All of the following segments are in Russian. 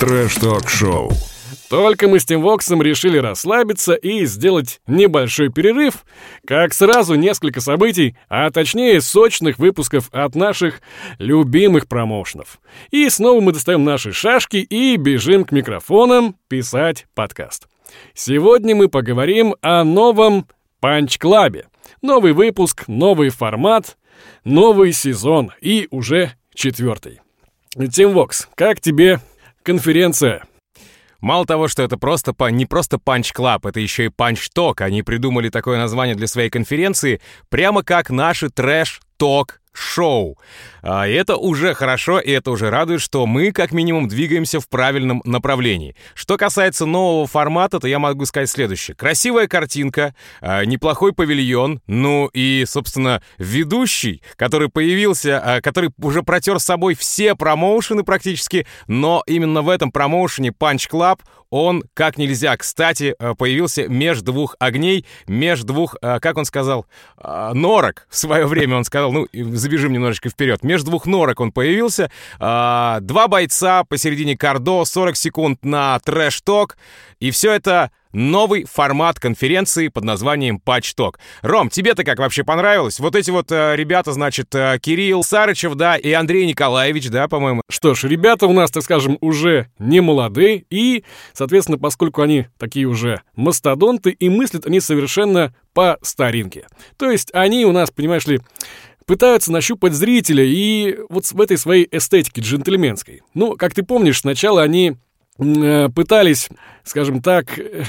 Трэш-ток-шоу. Только мы с Тим Воксом решили расслабиться и сделать небольшой перерыв, как сразу несколько событий, а точнее сочных выпусков от наших любимых промоушенов. И снова мы достаем наши шашки и бежим к микрофонам писать подкаст. Сегодня мы поговорим о новом Панч-клабе. Новый выпуск, новый формат, новый сезон и уже четвертый. Тим Вокс, как тебе конференция? Мало того, что это просто не просто Club, это еще и Talk. Они придумали такое название для своей конференции, прямо как наши трэш-ток шоу. А, это уже хорошо, и это уже радует, что мы, как минимум, двигаемся в правильном направлении. Что касается нового формата, то я могу сказать следующее. Красивая картинка, а, неплохой павильон, ну и, собственно, ведущий, который появился, а, который уже протер с собой все промоушены практически, но именно в этом промоушене Punch Club он как нельзя, кстати, появился между двух огней, между двух, как он сказал, норок в свое время он сказал, ну, забежим немножечко вперед. Между двух норок он появился. А, два бойца посередине Кардо, 40 секунд на трэш-ток. И все это новый формат конференции под названием Патчток. Ром, тебе-то как вообще понравилось? Вот эти вот э, ребята, значит, э, Кирилл Сарычев, да, и Андрей Николаевич, да, по-моему. Что ж, ребята у нас, так скажем, уже не молодые, и, соответственно, поскольку они такие уже мастодонты, и мыслят они совершенно по старинке. То есть они у нас, понимаешь ли, пытаются нащупать зрителя и вот в этой своей эстетике джентльменской. Ну, как ты помнишь, сначала они э, пытались, скажем так, э,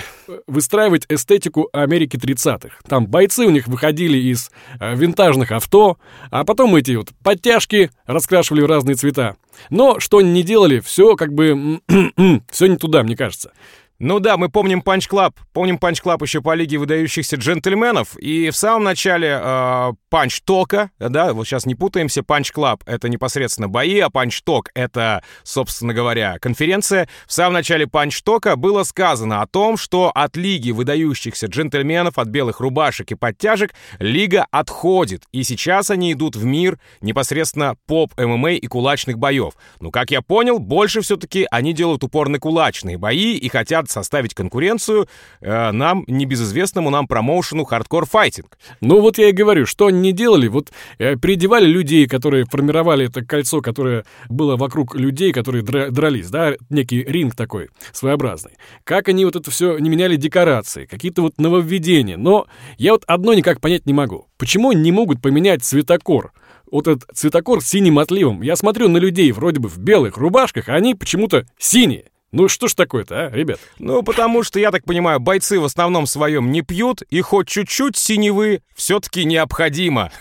выстраивать эстетику Америки 30-х. Там бойцы у них выходили из э, винтажных авто, а потом эти вот подтяжки раскрашивали в разные цвета. Но что они не делали, все как бы... все не туда, мне кажется. Ну да, мы помним Панч Клаб, помним Панч Клаб еще по Лиге выдающихся джентльменов, и в самом начале э, Панч Тока, да, вот сейчас не путаемся, Панч Клаб — это непосредственно бои, а Панч Ток — это, собственно говоря, конференция. В самом начале Панч Тока было сказано о том, что от Лиги выдающихся джентльменов, от белых рубашек и подтяжек, Лига отходит, и сейчас они идут в мир непосредственно поп, ММА и кулачных боев. Ну, как я понял, больше все-таки они делают упор на кулачные бои и хотят составить конкуренцию э, нам, небезызвестному нам промоушену Fighting. Ну вот я и говорю, что не делали, вот э, переодевали людей, которые формировали это кольцо, которое было вокруг людей, которые дра- дрались, да, некий ринг такой своеобразный. Как они вот это все не меняли декорации, какие-то вот нововведения. Но я вот одно никак понять не могу. Почему не могут поменять цветокор? вот этот цветокор с синим отливом. Я смотрю на людей вроде бы в белых рубашках, а они почему-то синие. Ну что ж такое-то, а, ребят? Ну, потому что, я так понимаю, бойцы в основном своем не пьют, и хоть чуть-чуть синевы все-таки необходимо.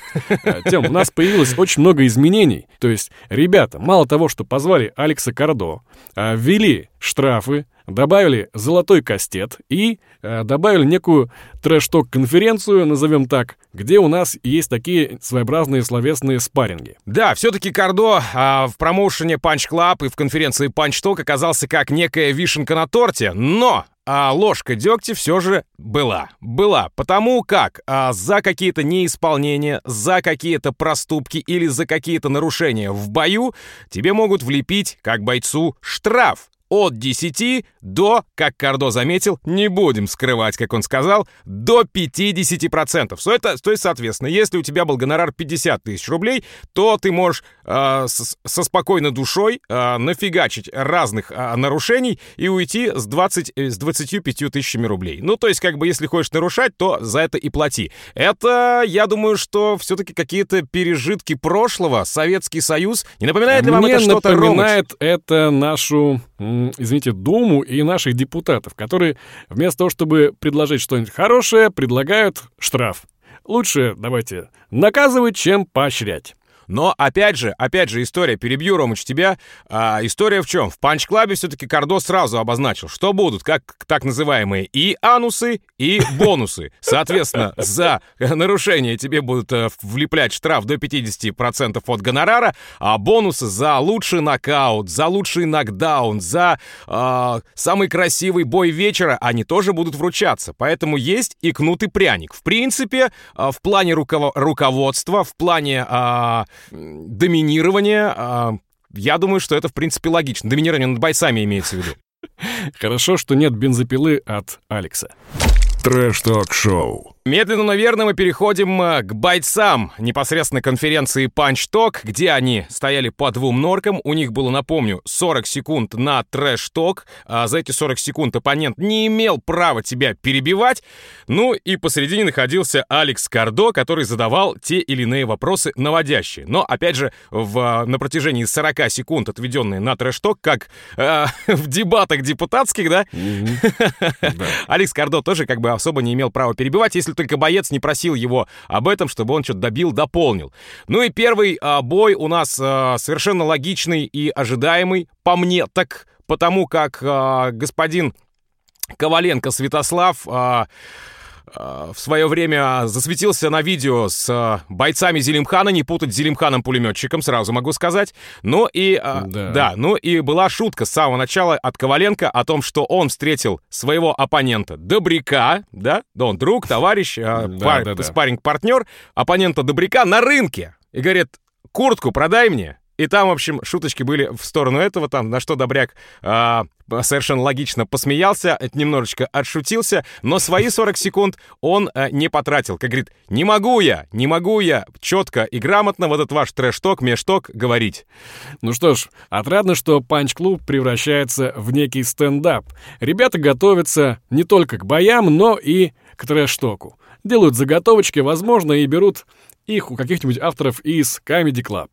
А, Тем, у нас появилось очень много изменений. То есть, ребята, мало того, что позвали Алекса Кардо, а, ввели штрафы, добавили золотой кастет и добавили некую трэш-ток-конференцию, назовем так, где у нас есть такие своеобразные словесные спарринги. Да, все-таки Кардо а, в промоушене Punch Club и в конференции Punch Talk оказался как некая вишенка на торте, но а ложка дегтя все же была. Была. Потому как а, за какие-то неисполнения, за какие-то проступки или за какие-то нарушения в бою тебе могут влепить, как бойцу, штраф от 10 до, как Кардо заметил, не будем скрывать, как он сказал, до 50%. Что это, то есть, соответственно, если у тебя был гонорар 50 тысяч рублей, то ты можешь э, с, со спокойной душой э, нафигачить разных э, нарушений и уйти с, 20, э, с 25 тысячами рублей. Ну, то есть, как бы, если хочешь нарушать, то за это и плати. Это, я думаю, что все-таки какие-то пережитки прошлого, Советский Союз. Не напоминает ли вам Мне это что-то, напоминает это нашу извините, Думу и наших депутатов, которые вместо того, чтобы предложить что-нибудь хорошее, предлагают штраф. Лучше давайте наказывать, чем поощрять. Но опять же, опять же, история, перебью, Ромыч, тебя. А, история в чем? В панч-клабе все-таки Кардо сразу обозначил, что будут как так называемые и анусы, и бонусы. Соответственно, за нарушение тебе будут э, влеплять штраф до 50% от гонорара, а бонусы за лучший нокаут, за лучший нокдаун, за э, самый красивый бой вечера, они тоже будут вручаться. Поэтому есть и кнут и пряник. В принципе, э, в плане руководства, в плане... Э, доминирования, а, я думаю, что это, в принципе, логично. Доминирование над бойцами имеется в виду. Хорошо, что нет бензопилы от Алекса. Трэш-ток-шоу. Медленно, но верно мы переходим э, к бойцам непосредственно конференции Punch Talk, где они стояли по двум норкам. У них было, напомню, 40 секунд на трэш-ток. А за эти 40 секунд оппонент не имел права тебя перебивать. Ну и посередине находился Алекс Кардо, который задавал те или иные вопросы наводящие. Но, опять же, в, на протяжении 40 секунд, отведенные на трэш-ток, как э, в дебатах депутатских, да? Алекс Кардо тоже как бы особо не имел права перебивать, если только боец не просил его об этом, чтобы он что-то добил, дополнил. Ну и первый а, бой у нас а, совершенно логичный и ожидаемый, по мне так, потому как а, господин Коваленко Святослав... А, в свое время засветился на видео с э, бойцами Зелимхана, не путать с Зелимханом-пулеметчиком, сразу могу сказать. Ну и, э, да. да, ну и была шутка с самого начала от Коваленко о том, что он встретил своего оппонента Добряка, да, да он друг, товарищ, да, пар, да, да. спарринг-партнер, оппонента Добряка на рынке. И говорит, куртку продай мне. И там, в общем, шуточки были в сторону этого, там, на что Добряк э, совершенно логично посмеялся, немножечко отшутился, но свои 40 секунд он э, не потратил. Как говорит, не могу я, не могу я четко и грамотно вот этот ваш трэш-ток, межток говорить. Ну что ж, отрадно, что панч-клуб превращается в некий стендап. Ребята готовятся не только к боям, но и к трэш-току. Делают заготовочки, возможно, и берут их у каких-нибудь авторов из Comedy Club.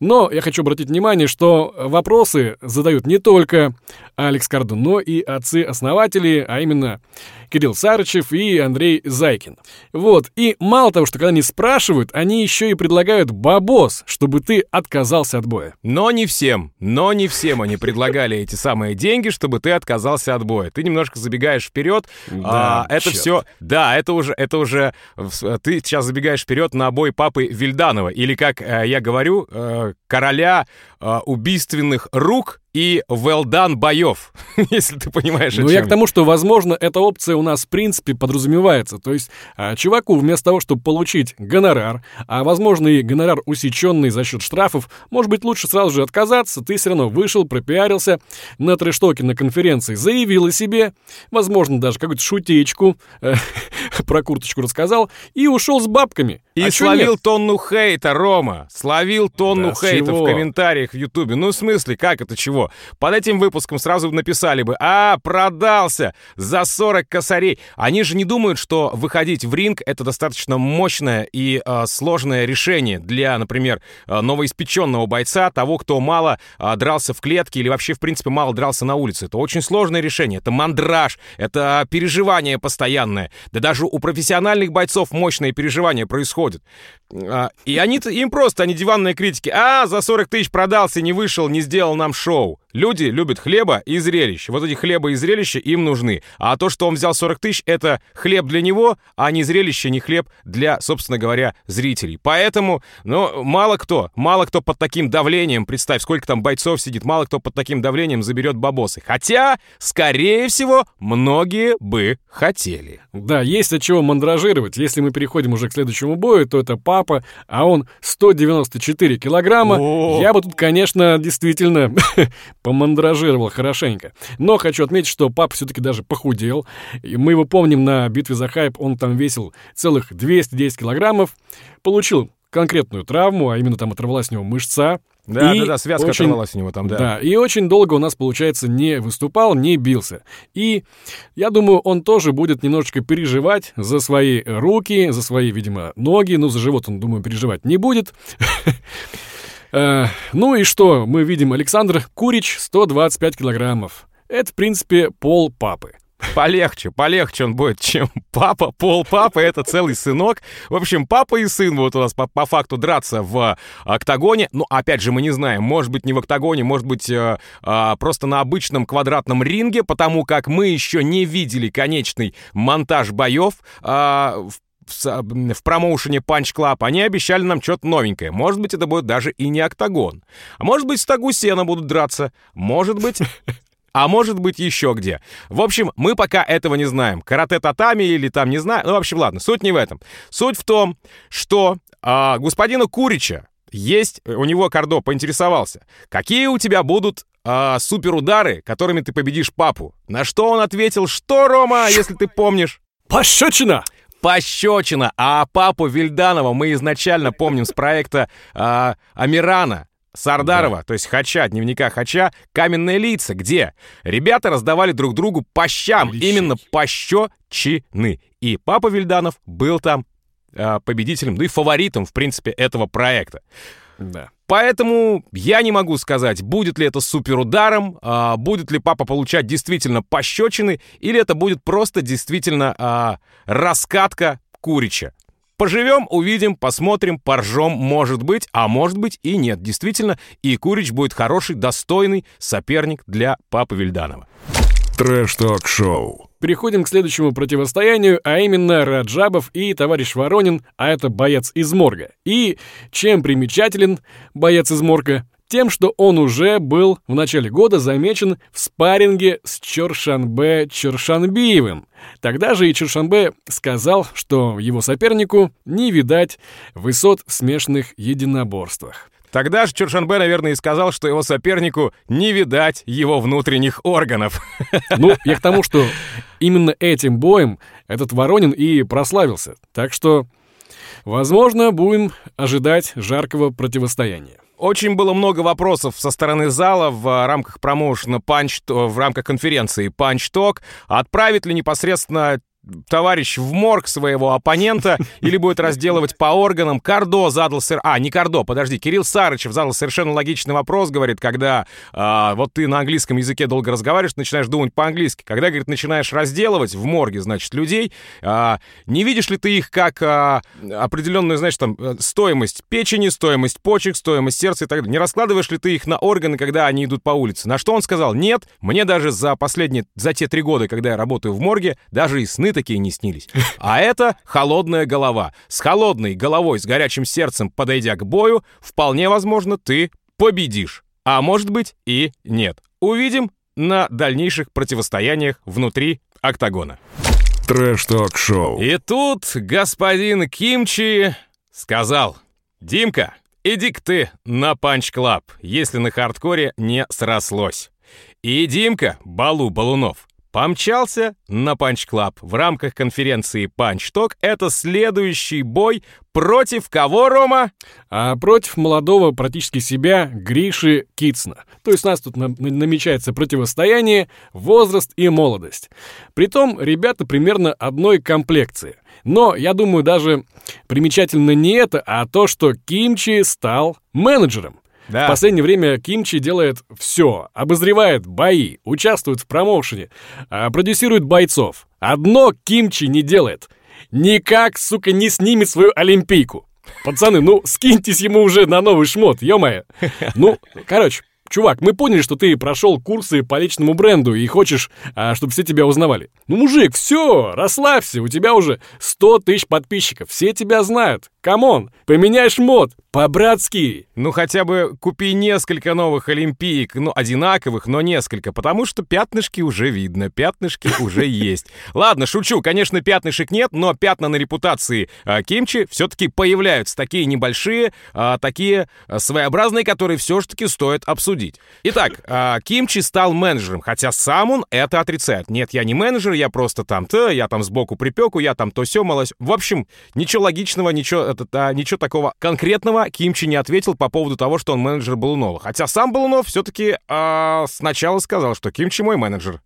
Но я хочу обратить внимание, что вопросы задают не только Алекс Кардон, но и отцы-основатели, а именно Кирилл Сарычев и Андрей Зайкин. Вот, и мало того, что когда они спрашивают, они еще и предлагают бабос, чтобы ты отказался от боя. Но не всем, но не всем они предлагали эти самые деньги, чтобы ты отказался от боя. Ты немножко забегаешь вперед, да, а, это черт. все, да, это уже, это уже, ты сейчас забегаешь вперед на бой папы Вильданова, или как э, я говорю, э, короля э, убийственных рук и well done боев, если ты понимаешь, Ну, я к тому, что, возможно, эта опция у нас, в принципе, подразумевается. То есть, а, чуваку вместо того, чтобы получить гонорар, а, возможно, и гонорар усеченный за счет штрафов, может быть, лучше сразу же отказаться, ты все равно вышел, пропиарился на трештоке на конференции, заявил о себе, возможно, даже какую-то шутечку э, про курточку рассказал, и ушел с бабками. И а словил тонну хейта, Рома, словил тонну да, хейта в комментариях в Ютубе. Ну, в смысле, как это чего? Под этим выпуском сразу написали бы «А, продался за 40 косарей». Они же не думают, что выходить в ринг — это достаточно мощное и э, сложное решение для, например, э, новоиспеченного бойца, того, кто мало э, дрался в клетке или вообще, в принципе, мало дрался на улице. Это очень сложное решение. Это мандраж, это переживание постоянное. Да даже у профессиональных бойцов мощные переживания происходят. Э, и они им просто, они диванные критики. «А, за 40 тысяч продался, не вышел, не сделал нам шоу». Люди любят хлеба и зрелищ. Вот эти хлеба и зрелища им нужны. А то, что он взял 40 тысяч, это хлеб для него, а не зрелище, не хлеб для, собственно говоря, зрителей. Поэтому, ну, мало кто, мало кто под таким давлением, представь, сколько там бойцов сидит, мало кто под таким давлением заберет бабосы. Хотя, скорее всего, многие бы хотели. Да, есть от чего мандражировать. Если мы переходим уже к следующему бою, то это папа, а он 194 килограмма. О! Я бы тут, конечно, действительно помандражировал хорошенько. Но хочу отметить, что папа все-таки даже похудел. И мы его помним на битве за хайп, он там весил целых 210 килограммов. Получил конкретную травму, а именно там оторвалась у него мышца. Да, и да, да, связка очень, оторвалась у него там, да. Да, и очень долго у нас, получается, не выступал, не бился. И я думаю, он тоже будет немножечко переживать за свои руки, за свои, видимо, ноги. Ну, за живот он, думаю, переживать не будет. Э, ну и что? Мы видим Александр Курич, 125 килограммов. Это, в принципе, пол папы. Полегче, полегче он будет, чем папа. Пол папы — это целый сынок. В общем, папа и сын будут у нас по, по факту драться в октагоне. Ну, опять же, мы не знаем. Может быть, не в октагоне, может быть, э, э, просто на обычном квадратном ринге, потому как мы еще не видели конечный монтаж боев э, в в, в промоушене Punch Club, они обещали нам что-то новенькое. Может быть, это будет даже и не октагон. А может быть, в стогу сена будут драться. Может быть... А может быть еще где. В общем, мы пока этого не знаем. Карате татами или там не знаю. Ну, в общем, ладно, суть не в этом. Суть в том, что а, господина Курича есть, у него Кардо поинтересовался, какие у тебя будут а, суперудары, которыми ты победишь папу? На что он ответил, что, Рома, если ты помнишь? Пощечина! Пощечина! А папу Вильданова мы изначально помним с проекта а, Амирана. Сардарова, да. то есть Хача, дневника Хача, каменные лица, где ребята раздавали друг другу по щам, Лещей. именно пощечины. И Папа Вильданов был там э, победителем, ну и фаворитом, в принципе, этого проекта. Да. Поэтому я не могу сказать, будет ли это суперударом, а, будет ли папа получать действительно пощечины, или это будет просто действительно а, раскатка Курича. Поживем, увидим, посмотрим, поржем, может быть, а может быть и нет. Действительно, и Курич будет хороший, достойный соперник для папы Вильданова. Трэш-ток-шоу. Переходим к следующему противостоянию, а именно Раджабов и товарищ Воронин, а это боец из морга. И чем примечателен боец из морга? Тем, что он уже был в начале года замечен в спарринге с Чоршанбе Чоршанбиевым. Тогда же и Чоршанбе сказал, что его сопернику не видать высот в смешанных единоборствах. Тогда же Чуршанбе, наверное, и сказал, что его сопернику не видать его внутренних органов. Ну, я к тому, что именно этим боем этот Воронин и прославился. Так что, возможно, будем ожидать жаркого противостояния. Очень было много вопросов со стороны зала в рамках промоушена Punch, в рамках конференции Punch Talk. Отправит ли непосредственно товарищ в морг своего оппонента или будет разделывать по органам. Кардо задал... Сер... А, не Кардо, подожди. Кирилл Сарычев задал совершенно логичный вопрос, говорит, когда а, вот ты на английском языке долго разговариваешь, начинаешь думать по-английски. Когда, говорит, начинаешь разделывать в морге, значит, людей, а, не видишь ли ты их как а, определенную, знаешь, там, э, стоимость печени, стоимость почек, стоимость сердца и так далее? Не раскладываешь ли ты их на органы, когда они идут по улице? На что он сказал, нет, мне даже за последние, за те три года, когда я работаю в морге, даже и сны такие не снились. А это холодная голова. С холодной головой, с горячим сердцем, подойдя к бою, вполне возможно, ты победишь. А может быть и нет. Увидим на дальнейших противостояниях внутри октагона. Трэш-ток-шоу. И тут господин Кимчи сказал, «Димка, иди-ка ты на панч-клаб, если на хардкоре не срослось». И Димка, Балу Балунов, помчался на Punch Club. В рамках конференции Punch Talk это следующий бой против кого, Рома? А против молодого практически себя Гриши Китсна. То есть у нас тут намечается противостояние возраст и молодость. Притом ребята примерно одной комплекции. Но, я думаю, даже примечательно не это, а то, что Кимчи стал менеджером. Да. В последнее время Кимчи делает все. Обозревает бои, участвует в промоушене, а, продюсирует бойцов. Одно Кимчи не делает. Никак, сука, не снимет свою олимпийку. Пацаны, ну скиньтесь ему уже на новый шмот, ё-моё. Ну, короче, Чувак, мы поняли, что ты прошел курсы по личному бренду и хочешь, а, чтобы все тебя узнавали. Ну, мужик, все, расслабься, у тебя уже 100 тысяч подписчиков, все тебя знают. Come on, поменяй шмот, по-братски. Ну, хотя бы купи несколько новых олимпиек, ну, одинаковых, но несколько, потому что пятнышки уже видно, пятнышки уже есть. Ладно, шучу, конечно, пятнышек нет, но пятна на репутации а, Кимчи все-таки появляются, такие небольшие, а, такие а, своеобразные, которые все-таки стоит обсудить. Итак, а, Кимчи стал менеджером, хотя сам он это отрицает. Нет, я не менеджер, я просто там-то, я там сбоку припеку, я там то все малось. В общем, ничего логичного, ничего этот, а, ничего такого конкретного Кимчи не ответил по поводу того, что он менеджер Балунова. Хотя сам Балунов все-таки а, сначала сказал, что Кимчи мой менеджер.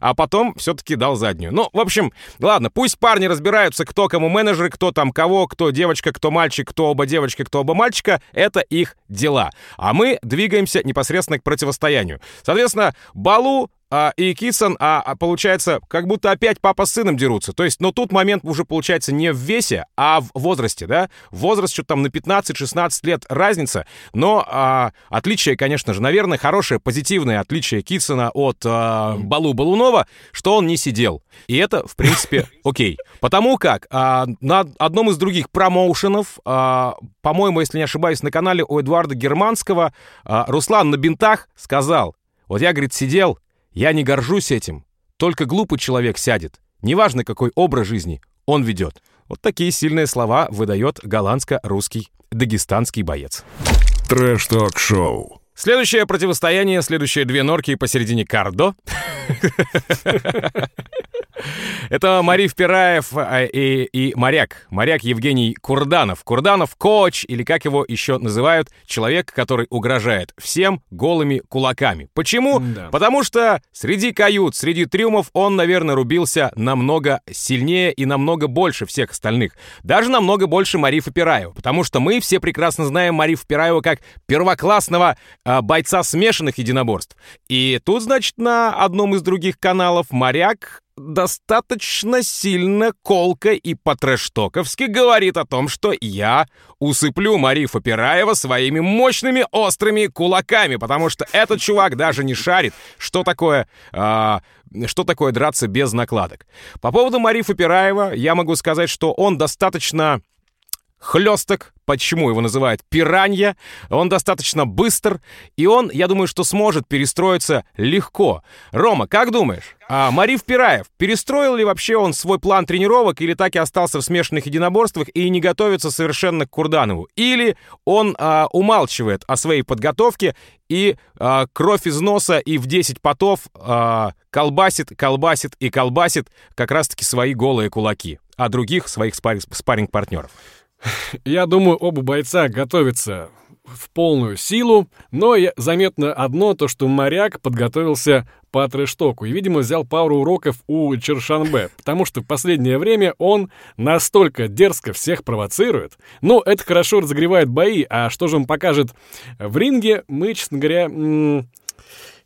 А потом все-таки дал заднюю. Ну, в общем, ладно, пусть парни разбираются, кто кому менеджер, кто там кого, кто девочка, кто мальчик, кто оба девочки, кто оба мальчика. Это их дела. А мы двигаемся непосредственно к противостоянию. Соответственно, Балу а, и Китсон, а, а получается, как будто опять папа с сыном дерутся. То есть, но тут момент уже получается не в весе, а в возрасте, да? Возраст что-то там на 15-16 лет разница, но а, отличие, конечно же, наверное, хорошее, позитивное отличие Китсона от а, Балу Балунова, что он не сидел. И это, в принципе, окей. Потому как а, на одном из других промоушенов, а, по-моему, если не ошибаюсь, на канале у Эдуарда Германского, а, Руслан на бинтах сказал, вот я, говорит, сидел, я не горжусь этим. Только глупый человек сядет. Неважно, какой образ жизни он ведет. Вот такие сильные слова выдает голландско-русский дагестанский боец. Trash Talk Show. Следующее противостояние, следующие две норки посередине кардо. Это Мариф Пираев а, и, и моряк. Моряк Евгений Курданов. Курданов — коуч, или как его еще называют, человек, который угрожает всем голыми кулаками. Почему? Да. Потому что среди кают, среди трюмов он, наверное, рубился намного сильнее и намного больше всех остальных. Даже намного больше Марифа Пираева. Потому что мы все прекрасно знаем Марифа Пираева как первоклассного э, бойца смешанных единоборств. И тут, значит, на одном из других каналов моряк достаточно сильно колко и по-трэштоковски говорит о том, что я усыплю Марифа Пираева своими мощными острыми кулаками, потому что этот чувак даже не шарит, что такое... Э, что такое драться без накладок. По поводу Марифа Пираева я могу сказать, что он достаточно хлесток, почему его называют пиранья, он достаточно быстр, и он, я думаю, что сможет перестроиться легко. Рома, как думаешь, а Мариф Пираев, перестроил ли вообще он свой план тренировок, или так и остался в смешанных единоборствах и не готовится совершенно к Курданову? Или он а, умалчивает о своей подготовке и а, кровь из носа и в 10 потов а, колбасит, колбасит и колбасит как раз-таки свои голые кулаки, а других своих спарринг-партнеров? Я думаю, оба бойца готовятся в полную силу, но заметно одно, то что моряк подготовился по трештоку и, видимо, взял пару уроков у Чершанбе, потому что в последнее время он настолько дерзко всех провоцирует. Но это хорошо разогревает бои, а что же он покажет в ринге, мы, честно говоря,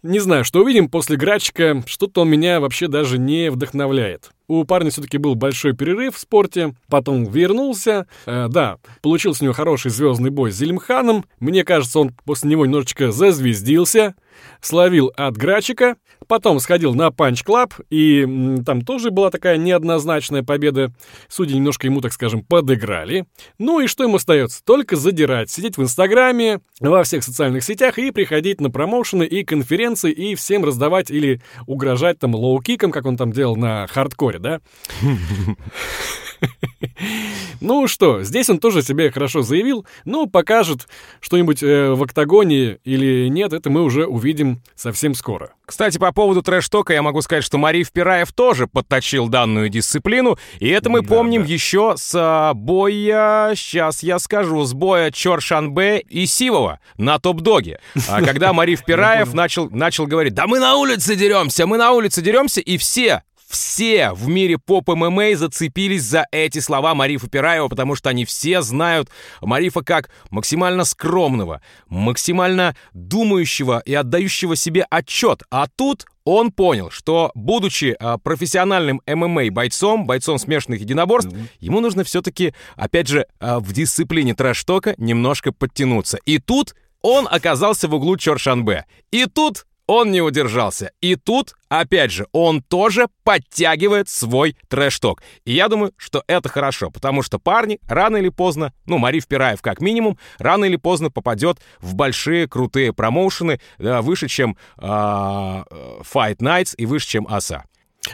не знаю, что увидим после Грачика, что-то он меня вообще даже не вдохновляет. У парня все-таки был большой перерыв в спорте, потом вернулся. Э, да, получил с него хороший звездный бой с Зелимханом. Мне кажется, он после него немножечко зазвездился словил от Грачика, потом сходил на Punch Club, и там тоже была такая неоднозначная победа. Судьи немножко ему, так скажем, подыграли. Ну и что ему остается? Только задирать, сидеть в Инстаграме, во всех социальных сетях и приходить на промоушены и конференции и всем раздавать или угрожать там лоу-киком, как он там делал на хардкоре, да? Ну что, здесь он тоже себе хорошо заявил, но покажет что-нибудь э, в октагоне или нет, это мы уже увидим совсем скоро. Кстати, по поводу трэш-тока я могу сказать, что Мариф Пираев тоже подточил данную дисциплину, и это мы да, помним да. еще с а, боя, сейчас я скажу, с боя Чоршанбе и Сивова на топ-доге. А когда Мариф Пираев начал, начал говорить, да мы на улице деремся, мы на улице деремся, и все все в мире поп-ММА зацепились за эти слова Марифа Пираева, потому что они все знают Марифа как максимально скромного, максимально думающего и отдающего себе отчет. А тут он понял, что, будучи а, профессиональным ММА-бойцом, бойцом смешанных единоборств, mm-hmm. ему нужно все-таки, опять же, а, в дисциплине трэш-тока немножко подтянуться. И тут он оказался в углу Чоршанбе. И тут он не удержался. И тут, опять же, он тоже подтягивает свой трэш-ток. И я думаю, что это хорошо, потому что парни рано или поздно, ну, Мариф Пираев как минимум, рано или поздно попадет в большие крутые промоушены, да, выше, чем э, Fight Nights и выше, чем АСА.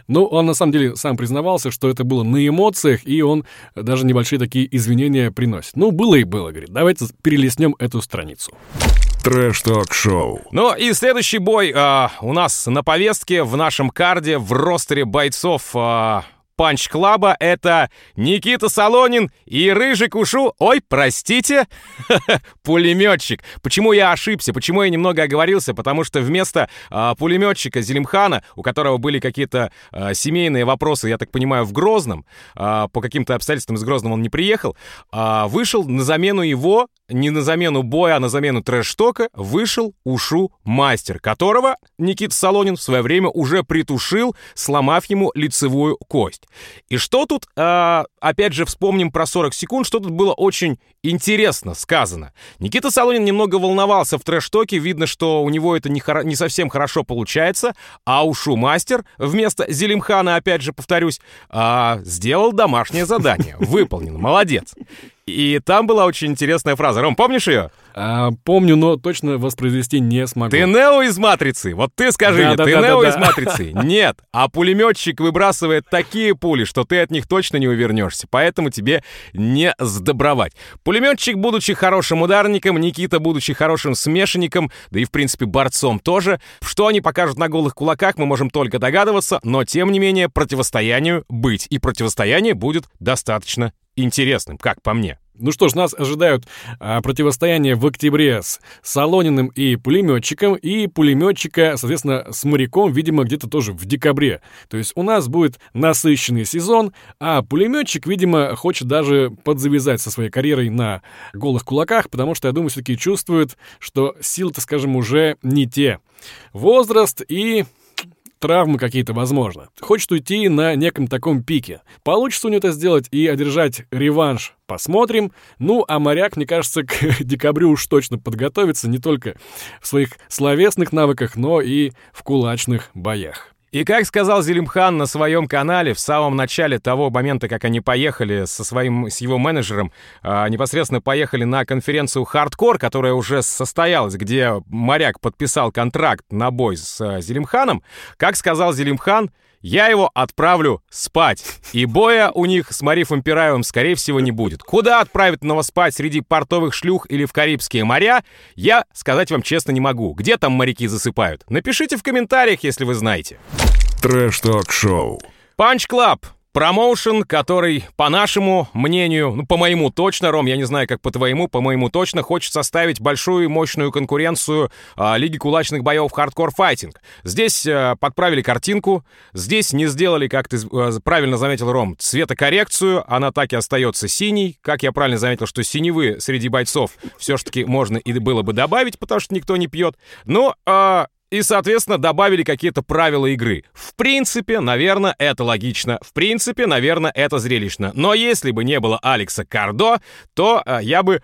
Ну, он на самом деле сам признавался, что это было на эмоциях, и он даже небольшие такие извинения приносит. Ну, было и было, говорит. Давайте перелистнем эту страницу. Trash Talk Show. Ну и следующий бой а, у нас на повестке в нашем карде в ростере бойцов а, Punch Club а — это Никита Солонин и Рыжий Кушу... Ой, простите, пулеметчик. Почему я ошибся? Почему я немного оговорился? Потому что вместо а, пулеметчика Зелимхана, у которого были какие-то а, семейные вопросы, я так понимаю, в Грозном, а, по каким-то обстоятельствам из Грозного он не приехал, а, вышел на замену его, не на замену боя, а на замену трэш-тока, вышел Ушу Мастер, которого Никита Солонин в свое время уже притушил, сломав ему лицевую кость. И что тут, э, опять же, вспомним про 40 секунд, что тут было очень интересно сказано. Никита Солонин немного волновался в трэш-токе, видно, что у него это не, хоро- не совсем хорошо получается, а Ушу Мастер вместо Зелимхана, опять же, повторюсь, э, сделал домашнее задание, выполнил, молодец. И там была очень интересная фраза. Ром, помнишь ее? А, помню, но точно воспроизвести не смогу. Ты Нео из «Матрицы»? Вот ты скажи Да, мне, да, ты да, Нео да, из да. «Матрицы»? Нет. А пулеметчик выбрасывает такие пули, что ты от них точно не увернешься. Поэтому тебе не сдобровать. Пулеметчик, будучи хорошим ударником, Никита, будучи хорошим смешанником, да и, в принципе, борцом тоже. Что они покажут на голых кулаках, мы можем только догадываться, но, тем не менее, противостоянию быть. И противостояние будет достаточно интересным, как по мне. Ну что ж, нас ожидают а, противостояние в октябре с Солониным и пулеметчиком, и пулеметчика, соответственно, с моряком, видимо, где-то тоже в декабре. То есть у нас будет насыщенный сезон, а пулеметчик, видимо, хочет даже подзавязать со своей карьерой на голых кулаках, потому что, я думаю, все-таки чувствует, что силы-то, скажем, уже не те. Возраст и травмы какие-то, возможно. Хочет уйти на неком таком пике. Получится у него это сделать и одержать реванш, посмотрим. Ну, а моряк, мне кажется, к декабрю уж точно подготовится не только в своих словесных навыках, но и в кулачных боях. И как сказал Зелимхан на своем канале в самом начале того момента, как они поехали со своим, с его менеджером, а, непосредственно поехали на конференцию «Хардкор», которая уже состоялась, где моряк подписал контракт на бой с а, Зелимханом, как сказал Зелимхан, я его отправлю спать. И боя у них с Марифом Пираевым, скорее всего, не будет. Куда отправить его спать среди портовых шлюх или в Карибские моря, я сказать вам честно не могу. Где там моряки засыпают? Напишите в комментариях, если вы знаете. Trash Talk Show. Punch Club. Промоушен, который, по нашему мнению, ну, по моему точно, Ром, я не знаю, как по твоему, по моему точно, хочет составить большую и мощную конкуренцию а, Лиги кулачных боев Hardcore Fighting. Здесь а, подправили картинку, здесь не сделали, как ты а, правильно заметил, Ром, цветокоррекцию, она так и остается синей. Как я правильно заметил, что синевы среди бойцов все-таки можно и было бы добавить, потому что никто не пьет. Но а, и, соответственно, добавили какие-то правила игры. В принципе, наверное, это логично. В принципе, наверное, это зрелищно. Но если бы не было Алекса Кардо, то а, я бы...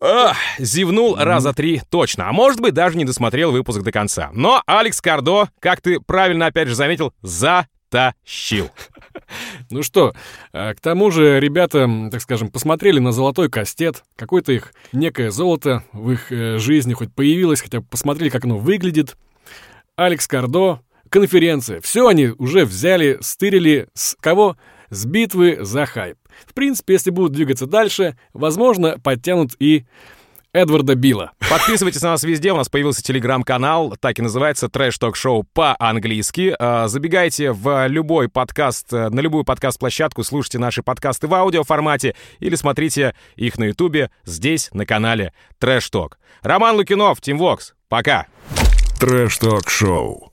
ах, зевнул раза три точно, а может быть даже не досмотрел выпуск до конца. Но Алекс Кардо, как ты правильно опять же заметил, затащил. Ну что, э, к тому же ребята, так скажем, посмотрели на золотой кастет, какое-то их некое золото в их э, жизни хоть появилось, хотя посмотрели, как оно выглядит. Алекс Кардо, конференция, все они уже взяли, стырили с кого? С битвы за хайп. В принципе, если будут двигаться дальше, возможно, подтянут и Эдварда Билла. Подписывайтесь на нас везде, у нас появился телеграм-канал, так и называется Трэш Ток Шоу по-английски. Э, Забегайте в любой подкаст, э, на любую подкаст-площадку, слушайте наши подкасты в аудиоформате или смотрите их на ютубе здесь, на канале Trash Talk. Роман Лукинов, Тим Вокс, пока! Trash Talk Show.